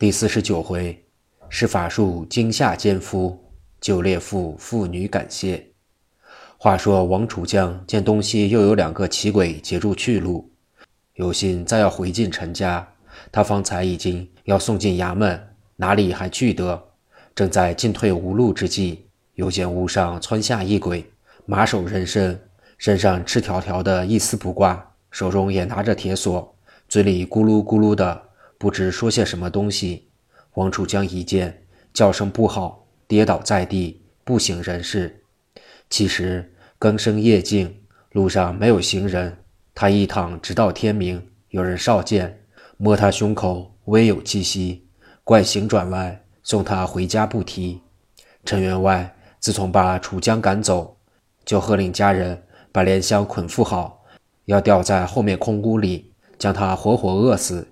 第四十九回，施法术惊吓奸夫，救列父妇女感谢。话说王楚江见东西又有两个奇鬼截住去路，有心再要回进陈家。他方才已经要送进衙门，哪里还去得？正在进退无路之际，又见屋上窜下一鬼，马首人身，身上赤条条的，一丝不挂，手中也拿着铁锁，嘴里咕噜咕噜的。不知说些什么东西，王楚江一见，叫声不好，跌倒在地，不省人事。其实更深夜静，路上没有行人，他一躺直到天明。有人少见，摸他胸口，微有气息，怪行转来，送他回家不提。陈员外自从把楚江赶走，就喝令家人把莲香捆缚好，要吊在后面空屋里，将他活活饿死。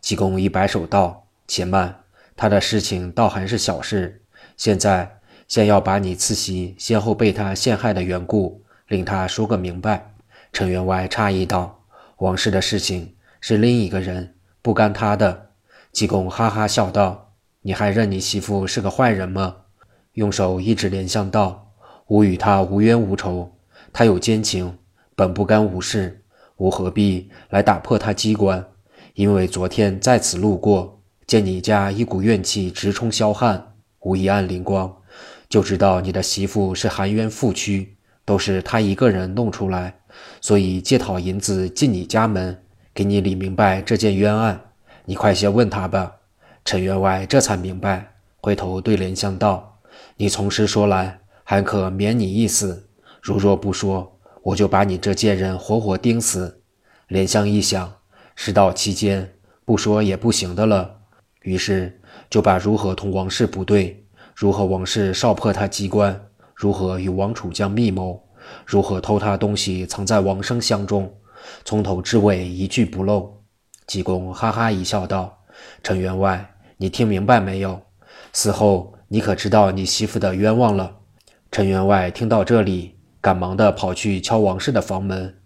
济公一摆手道：“且慢，他的事情倒还是小事。现在先要把你次媳先后被他陷害的缘故，令他说个明白。”陈员外诧异道：“王氏的事情是另一个人，不干他的。”济公哈哈笑道：“你还认你媳妇是个坏人吗？”用手一指莲香道：“吾与他无冤无仇，他有奸情，本不干吾事，吾何必来打破他机关？”因为昨天在此路过，见你家一股怨气直冲霄汉，无一暗灵光，就知道你的媳妇是含冤负屈，都是他一个人弄出来，所以借讨银子进你家门，给你理明白这件冤案。你快些问他吧。陈员外这才明白，回头对莲香道：“你从实说来，还可免你一死；如若不说，我就把你这贱人活活钉死。”莲香一想。事到期间，不说也不行的了。于是就把如何同王氏不对，如何王氏少破他机关，如何与王楚江密谋，如何偷他东西藏在王生箱中，从头至尾一句不漏。济公哈哈一笑，道：“陈员外，你听明白没有？死后你可知道你媳妇的冤枉了？”陈员外听到这里，赶忙的跑去敲王氏的房门。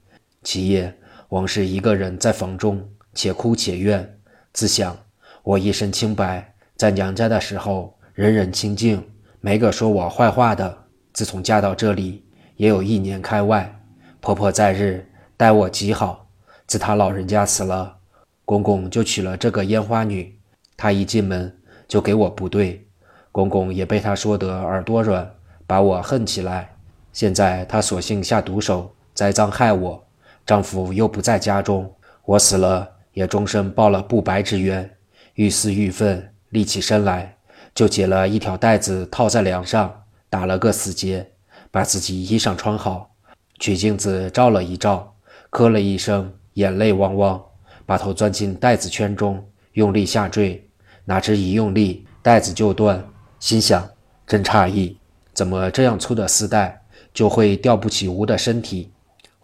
其夜。王氏一个人在房中，且哭且怨，自想：我一身清白，在娘家的时候人人清静，没个说我坏话的。自从嫁到这里，也有一年开外，婆婆在日待我极好。自她老人家死了，公公就娶了这个烟花女。她一进门就给我不对，公公也被她说得耳朵软，把我恨起来。现在她索性下毒手，栽赃害我。丈夫又不在家中，我死了也终身报了不白之冤。愈思愈愤，立起身来，就解了一条带子套在梁上，打了个死结，把自己衣裳穿好，取镜子照了一照，咳了一声，眼泪汪汪，把头钻进带子圈中，用力下坠。哪知一用力，带子就断。心想：真诧异，怎么这样粗的丝带就会吊不起吾的身体？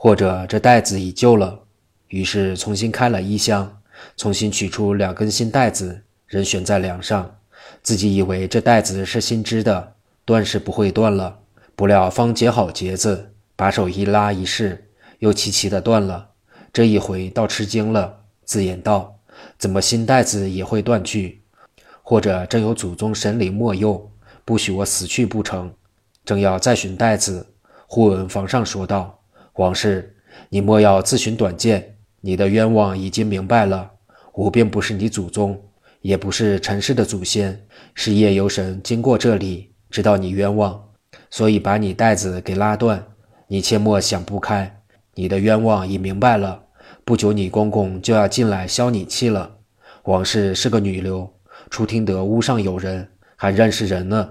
或者这袋子已旧了，于是重新开了衣箱，重新取出两根新袋子，仍悬在梁上。自己以为这袋子是新织的，断是不会断了。不料方解好结子，把手一拉一试，又齐齐的断了。这一回倒吃惊了，自言道：“怎么新袋子也会断去？或者真有祖宗神灵莫佑，不许我死去不成？”正要再寻袋子，忽闻房上说道。王氏，你莫要自寻短见，你的冤枉已经明白了。我并不是你祖宗，也不是陈氏的祖先，是夜游神经过这里，知道你冤枉，所以把你带子给拉断。你切莫想不开，你的冤枉已明白了。不久你公公就要进来消你气了。王氏是个女流，初听得屋上有人，还认识人呢。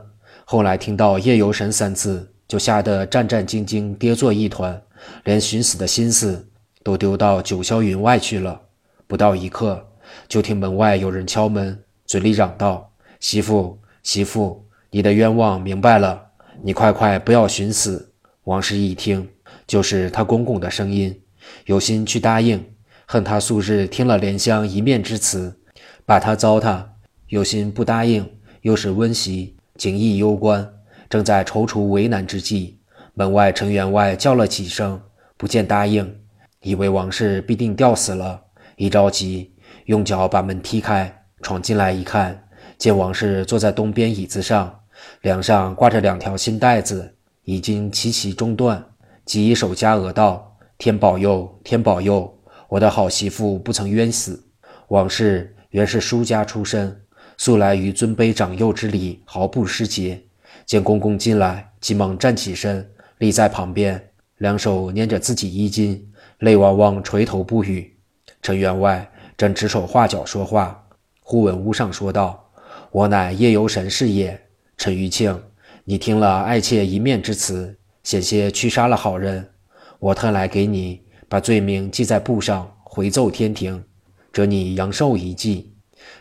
后来听到夜游神三字，就吓得战战兢兢，跌作一团。连寻死的心思都丢到九霄云外去了。不到一刻，就听门外有人敲门，嘴里嚷道：“媳妇，媳妇，你的冤枉明白了，你快快不要寻死。”王氏一听，就是他公公的声音，有心去答应，恨他素日听了莲香一面之词，把他糟蹋；有心不答应，又是温习，景意攸关，正在踌躇为难之际。门外陈员外叫了几声，不见答应，以为王氏必定吊死了，一着急，用脚把门踢开，闯进来一看，见王氏坐在东边椅子上，梁上挂着两条新带子，已经齐齐中断，即以手夹额道：“天保佑，天保佑！我的好媳妇不曾冤死。”王氏原是书家出身，素来于尊卑长幼之礼毫不失节。见公公进来，急忙站起身，立在旁边，两手捏着自己衣襟，泪汪汪，垂头不语。陈员外正指手画脚说话，忽闻屋上说道。我乃夜游神是也，陈玉庆，你听了爱妾一面之词，险些驱杀了好人，我特来给你把罪名记在簿上，回奏天庭，折你阳寿一计。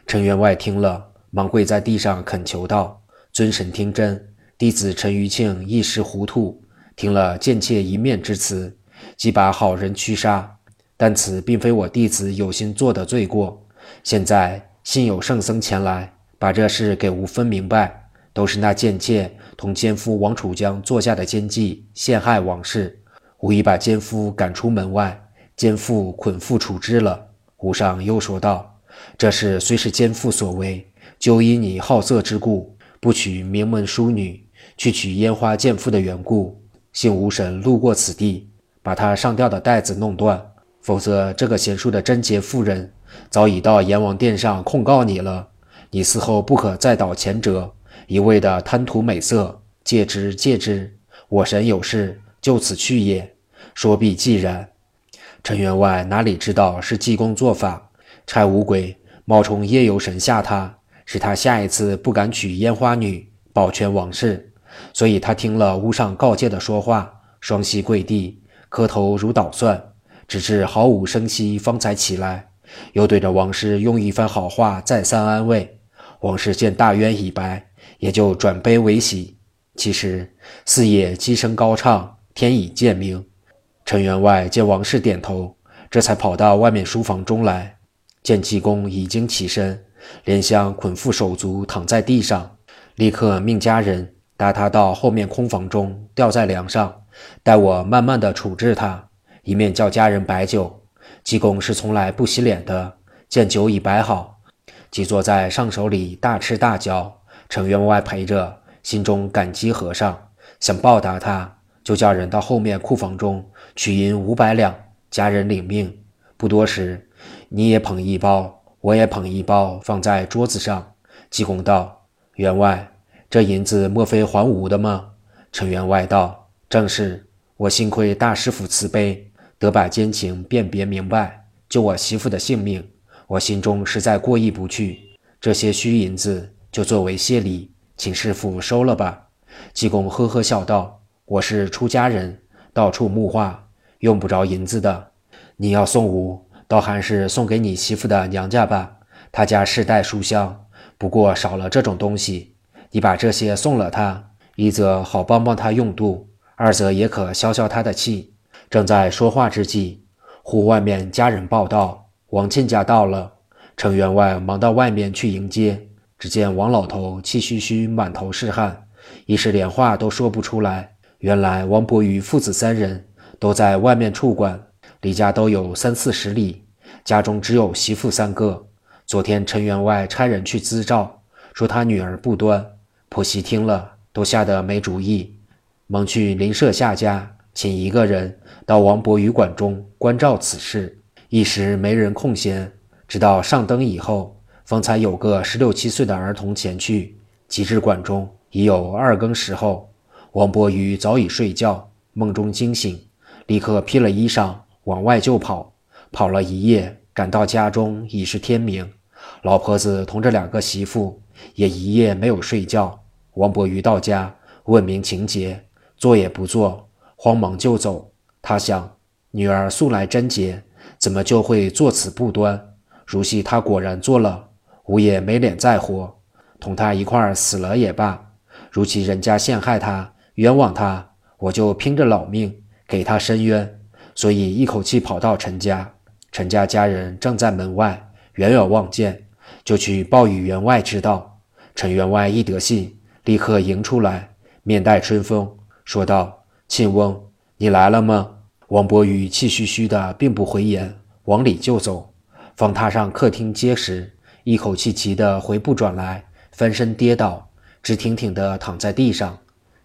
陈员外听了，忙跪在地上恳求道：“尊神听真，弟子陈余庆一时糊涂，听了贱妾一面之词，即把好人驱杀，但此并非我弟子有心做的罪过。现在幸有圣僧前来。”把这事给吾分明白，都是那贱妾同奸夫王楚江做下的奸计，陷害王氏。吾已把奸夫赶出门外，奸妇捆缚处置了。吾上又说道：“这事虽是奸妇所为，就因你好色之故，不娶名门淑女，去娶烟花贱妇的缘故。幸吾神路过此地，把他上吊的带子弄断，否则这个贤淑的贞洁妇人早已到阎王殿上控告你了。”你死后不可再蹈前辙，一味的贪图美色，戒之戒之。我神有事，就此去也。说毕既然。陈员外哪里知道是济公做法，差五鬼冒充夜游神吓他，使他下一次不敢娶烟花女，保全王室。所以他听了屋上告诫的说话，双膝跪地，磕头如捣蒜，直至毫无声息，方才起来，又对着王氏用一番好话，再三安慰。王氏见大冤已白，也就转悲为喜。其实四野鸡声高唱，天已渐明。陈员外见王氏点头，这才跑到外面书房中来，见济公已经起身，莲香捆缚手足躺在地上，立刻命家人搭他到后面空房中，吊在梁上，待我慢慢的处置他，一面叫家人摆酒。济公是从来不洗脸的，见酒已摆好。即坐在上手里大吃大嚼，陈员外陪着，心中感激和尚，想报答他，就叫人到后面库房中取银五百两，家人领命。不多时，你也捧一包，我也捧一包，放在桌子上。济公道：“员外，这银子莫非还吾的吗？”陈员外道：“正是，我幸亏大师傅慈悲，得把奸情辨别明白，救我媳妇的性命。”我心中实在过意不去，这些虚银子就作为谢礼，请师傅收了吧。济公呵呵笑道：“我是出家人，到处木化，用不着银子的。你要送吾，倒还是送给你媳妇的娘家吧。他家世代书香，不过少了这种东西。你把这些送了他，一则好帮帮他用度，二则也可消消他的气。”正在说话之际，忽外面家人报道。王亲家到了，程员外忙到外面去迎接。只见王老头气吁吁，满头是汗，一时连话都说不出来。原来王伯瑜父子三人都在外面处管，离家都有三四十里，家中只有媳妇三个。昨天陈员外差人去咨照，说他女儿不端。婆媳听了都吓得没主意，忙去邻舍下家，请一个人到王伯瑜馆中关照此事。一时没人空闲，直到上灯以后，方才有个十六七岁的儿童前去。及至馆中，已有二更时候。王伯瑜早已睡觉，梦中惊醒，立刻披了衣裳往外就跑。跑了一夜，赶到家中已是天明。老婆子同着两个媳妇也一夜没有睡觉。王伯瑜到家问明情节，坐也不坐，慌忙就走。他想，女儿素来贞洁。怎么就会作此不端？如昔他果然做了，吾也没脸再活，同他一块儿死了也罢。如其人家陷害他，冤枉他，我就拼着老命给他伸冤。所以一口气跑到陈家，陈家家人正在门外，远远望见，就去报与员外知道。陈员外一得信，立刻迎出来，面带春风，说道：“庆翁，你来了吗？”王伯瑜气吁吁的，并不回言，往里就走。方踏上客厅阶时，一口气急得回不转来，翻身跌倒，直挺挺地躺在地上。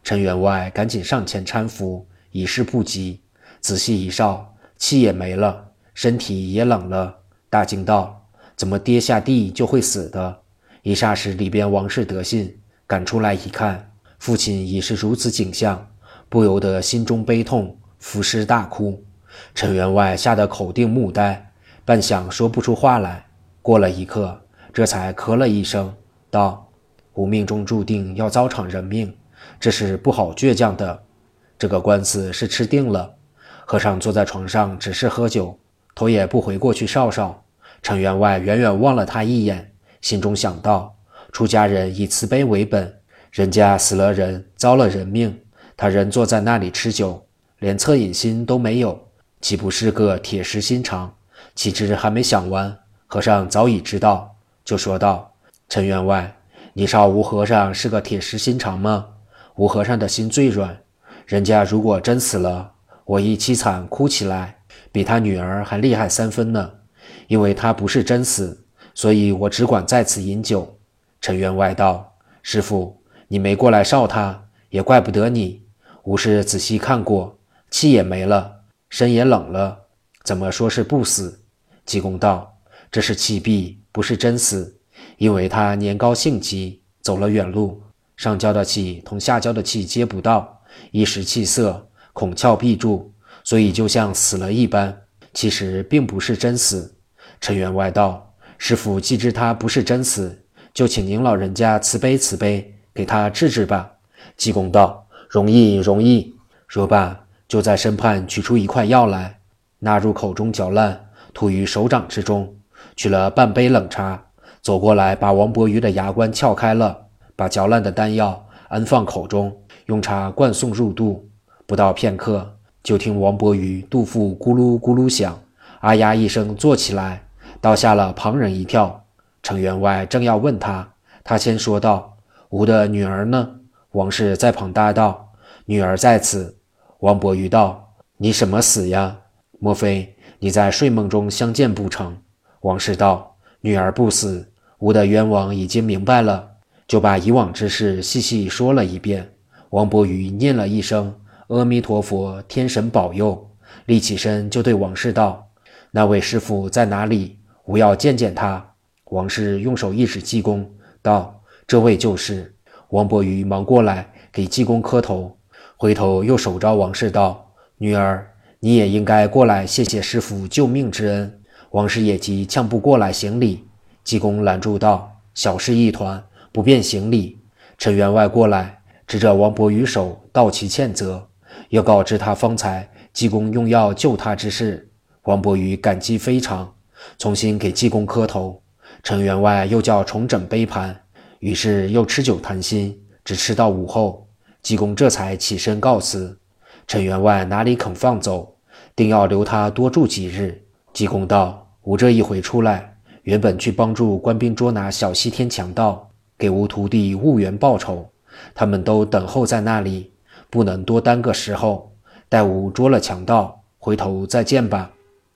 陈员外赶紧上前搀扶，已是不及。仔细一照，气也没了，身体也冷了，大惊道：“怎么跌下地就会死的？”一霎时，里边王氏得信，赶出来一看，父亲已是如此景象，不由得心中悲痛，伏尸大哭。陈员外吓得口定目呆，半晌说不出话来。过了一刻，这才咳了一声，道：“吾命中注定要遭场人命，这是不好倔强的。这个官司是吃定了。”和尚坐在床上，只是喝酒，头也不回过去哨哨。陈员外远远望了他一眼，心中想到：出家人以慈悲为本，人家死了人，遭了人命，他仍坐在那里吃酒，连恻隐心都没有，岂不是个铁石心肠？岂知还没想完，和尚早已知道，就说道：“陈员外，你少吴和尚是个铁石心肠吗？吴和尚的心最软，人家如果真死了。”我一凄惨，哭起来，比他女儿还厉害三分呢。因为他不是真死，所以我只管在此饮酒。陈员外道：“师傅，你没过来哨他，也怪不得你。吾是仔细看过，气也没了，身也冷了，怎么说是不死？”济公道：“这是气闭，不是真死。因为他年高性急，走了远路，上焦的气同下焦的气接不到，一时气塞。”孔窍闭住，所以就像死了一般。其实并不是真死。陈员外道：“师傅既知他不是真死，就请您老人家慈悲慈悲，给他治治吧。”济公道：“容易，容易。”说罢，就在身畔取出一块药来，纳入口中嚼烂，吐于手掌之中，取了半杯冷茶，走过来把王伯瑜的牙关撬开了，把嚼烂的丹药安放口中，用茶灌送入肚。不到片刻，就听王伯瑜肚腹咕噜咕噜响，啊呀一声坐起来，倒吓了旁人一跳。程员外正要问他，他先说道：“吾的女儿呢？”王氏在旁答道：“女儿在此。”王伯瑜道：“你什么死呀？莫非你在睡梦中相见不成？”王氏道：“女儿不死，吾的冤枉已经明白了，就把以往之事细细说了一遍。”王伯瑜念了一声。阿弥陀佛，天神保佑！立起身就对王氏道：“那位师傅在哪里？吾要见见他。”王氏用手一指济公，道：“这位就是。”王伯瑜忙过来给济公磕头，回头又手招王氏道：“女儿，你也应该过来谢谢师傅救命之恩。”王氏也急呛不过来行礼，济公拦住道：“小事一团，不便行礼。”陈员外过来，指着王伯瑜手道其歉责。又告知他方才济公用药救他之事，王伯瑜感激非常，重新给济公磕头。陈员外又叫重整杯盘，于是又吃酒谈心，只吃到午后，济公这才起身告辞。陈员外哪里肯放走，定要留他多住几日。济公道：“吾这一回出来，原本去帮助官兵捉拿小西天强盗，给吾徒弟婺源报仇，他们都等候在那里。”不能多耽搁时候，待吾捉了强盗，回头再见吧。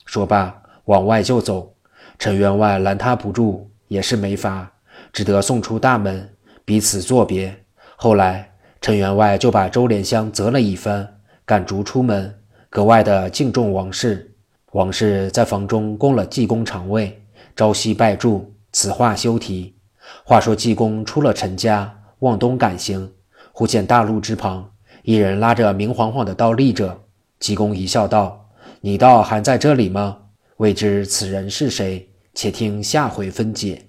说罢，往外就走。陈员外拦他不住，也是没法，只得送出大门，彼此作别。后来，陈员外就把周莲香责了一番，赶逐出门，格外的敬重王氏。王氏在房中供了济公肠位，朝夕拜祝，此话休提。话说济公出了陈家，往东赶行，忽见大路之旁。一人拉着明晃晃的刀立着，济公一笑道：“你道还在这里吗？未知此人是谁？且听下回分解。”